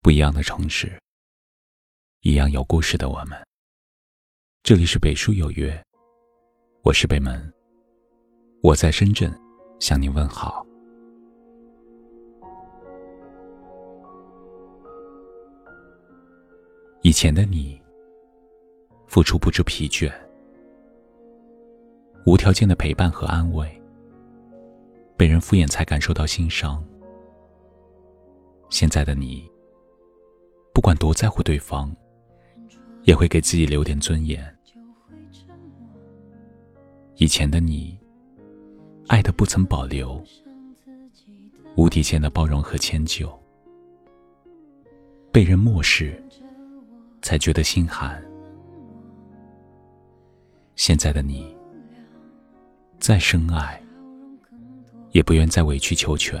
不一样的城市，一样有故事的我们。这里是北书有约，我是北门，我在深圳向你问好。以前的你，付出不知疲倦，无条件的陪伴和安慰，被人敷衍才感受到心伤。现在的你。不管多在乎对方，也会给自己留点尊严。以前的你，爱的不曾保留，无底线的包容和迁就，被人漠视，才觉得心寒。现在的你，再深爱，也不愿再委曲求全。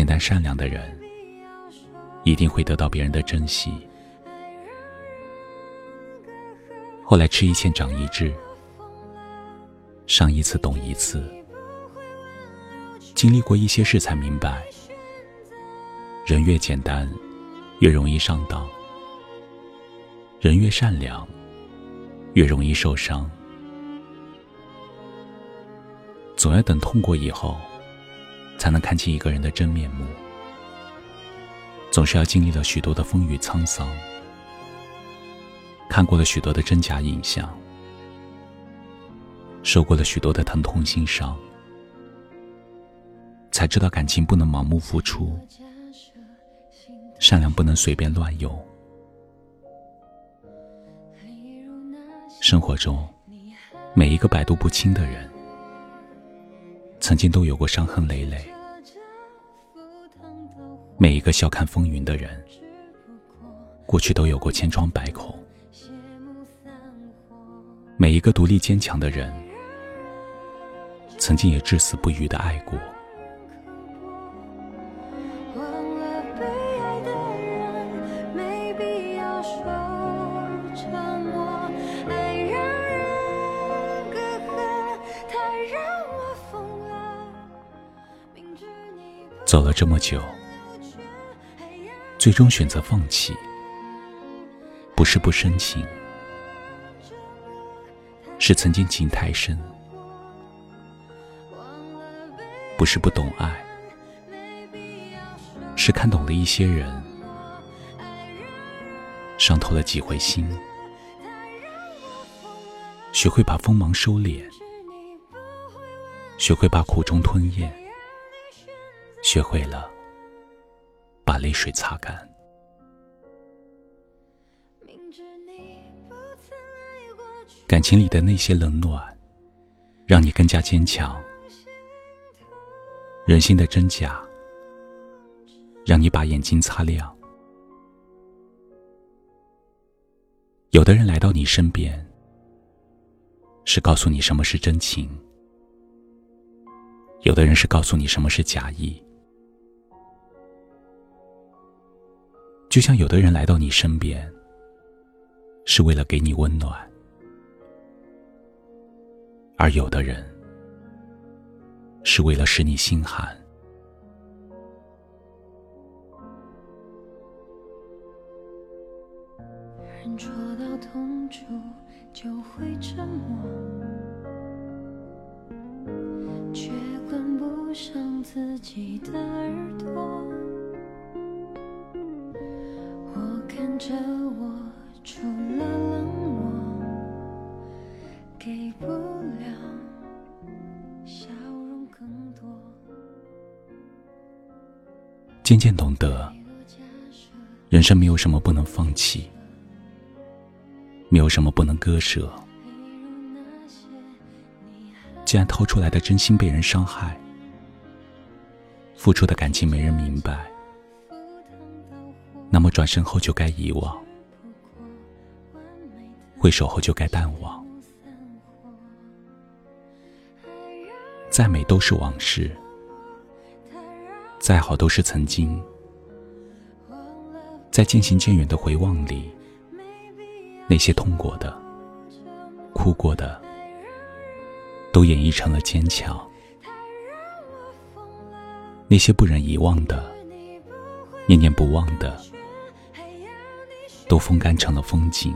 简单善良的人一定会得到别人的珍惜。后来吃一堑长一智，上一次懂一次，经历过一些事才明白，人越简单，越容易上当；人越善良。越容易受伤，总要等痛过以后，才能看清一个人的真面目。总是要经历了许多的风雨沧桑，看过了许多的真假影像，受过了许多的疼痛心伤，才知道感情不能盲目付出，善良不能随便乱用。生活中，每一个百毒不侵的人，曾经都有过伤痕累累；每一个笑看风云的人，过去都有过千疮百孔；每一个独立坚强的人，曾经也至死不渝的爱过。走了这么久，最终选择放弃，不是不深情，是曾经情太深；不是不懂爱，是看懂了一些人，伤透了几回心，学会把锋芒收敛，学会把苦衷吞咽。学会了把泪水擦干，感情里的那些冷暖，让你更加坚强；人心的真假，让你把眼睛擦亮。有的人来到你身边，是告诉你什么是真情；有的人是告诉你什么是假意。就像有的人来到你身边，是为了给你温暖，而有的人是为了使你心寒。人戳到痛处就会沉默，却关不上自己的耳朵。着我除了冷漠，给不了笑容更多。渐渐懂得，人生没有什么不能放弃，没有什么不能割舍。既然掏出来的真心被人伤害，付出的感情没人明白，那么转身后就该遗忘，挥手后就该淡忘。再美都是往事，再好都是曾经。在渐行渐远的回望里，那些痛过的、哭过的，都演绎成了坚强。那些不忍遗忘的、念念不忘的，都风干成了风景。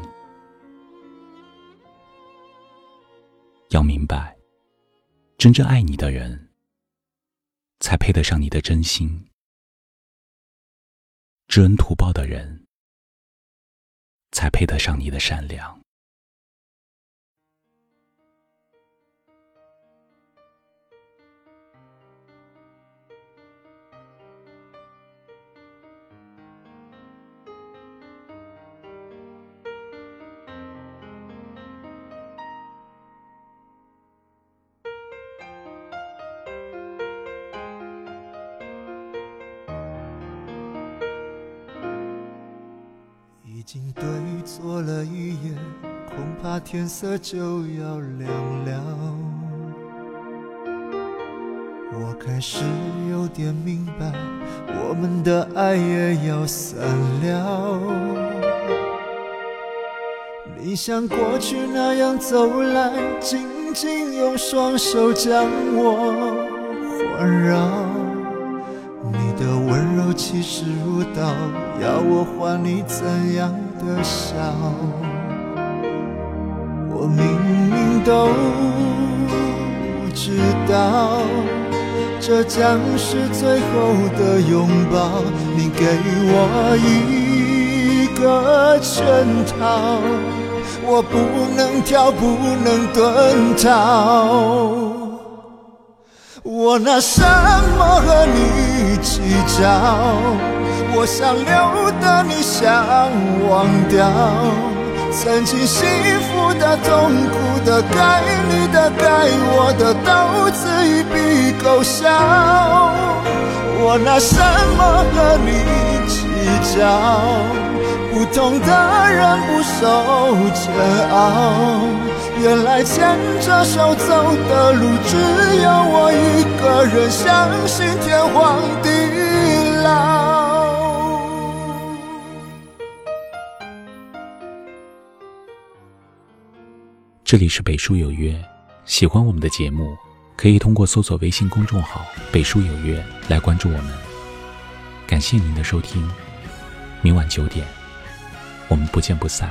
要明白，真正爱你的人，才配得上你的真心；知恩图报的人，才配得上你的善良。经对错了一夜，恐怕天色就要亮了。我开始有点明白，我们的爱也要散了。你像过去那样走来，紧紧用双手将我环绕。的温柔气势如刀，要我还你怎样的笑？我明明都知道，这将是最后的拥抱。你给我一个圈套，我不能跳，不能遁逃。我拿什么和你计较？我想留的你想忘掉，曾经幸福的、痛苦的、该你的、该我的，都自一笔勾销。我拿什么和你计较？不懂的人不受煎熬。原来牵着手走的路，只有我一个人相信天荒地老。这里是北书有约，喜欢我们的节目，可以通过搜索微信公众号“北书有约”来关注我们。感谢您的收听，明晚九点，我们不见不散。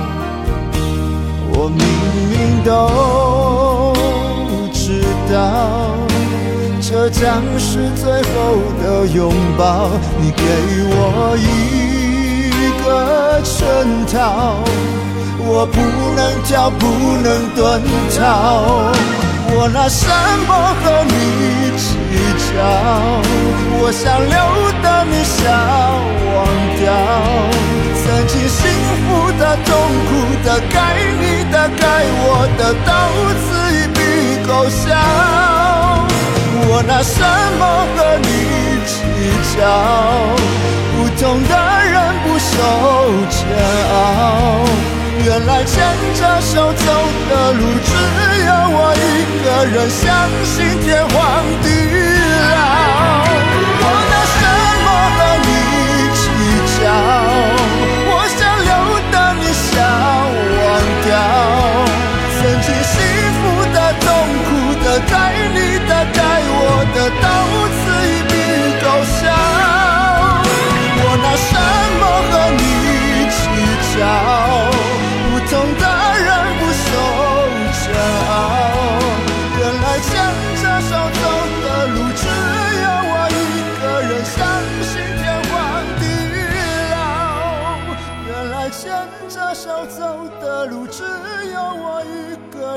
我明明都知道，这将是最后的拥抱。你给我一个圈套，我不能跳，不能遁逃。我拿什么和你计较？我想留的，你想忘掉；曾经幸福的、痛苦的、该你的、该我的，都此一笔勾销。我拿什么和你计较？不同的人不受煎熬。原来牵着手走的路，只有我一个人相信天荒地老。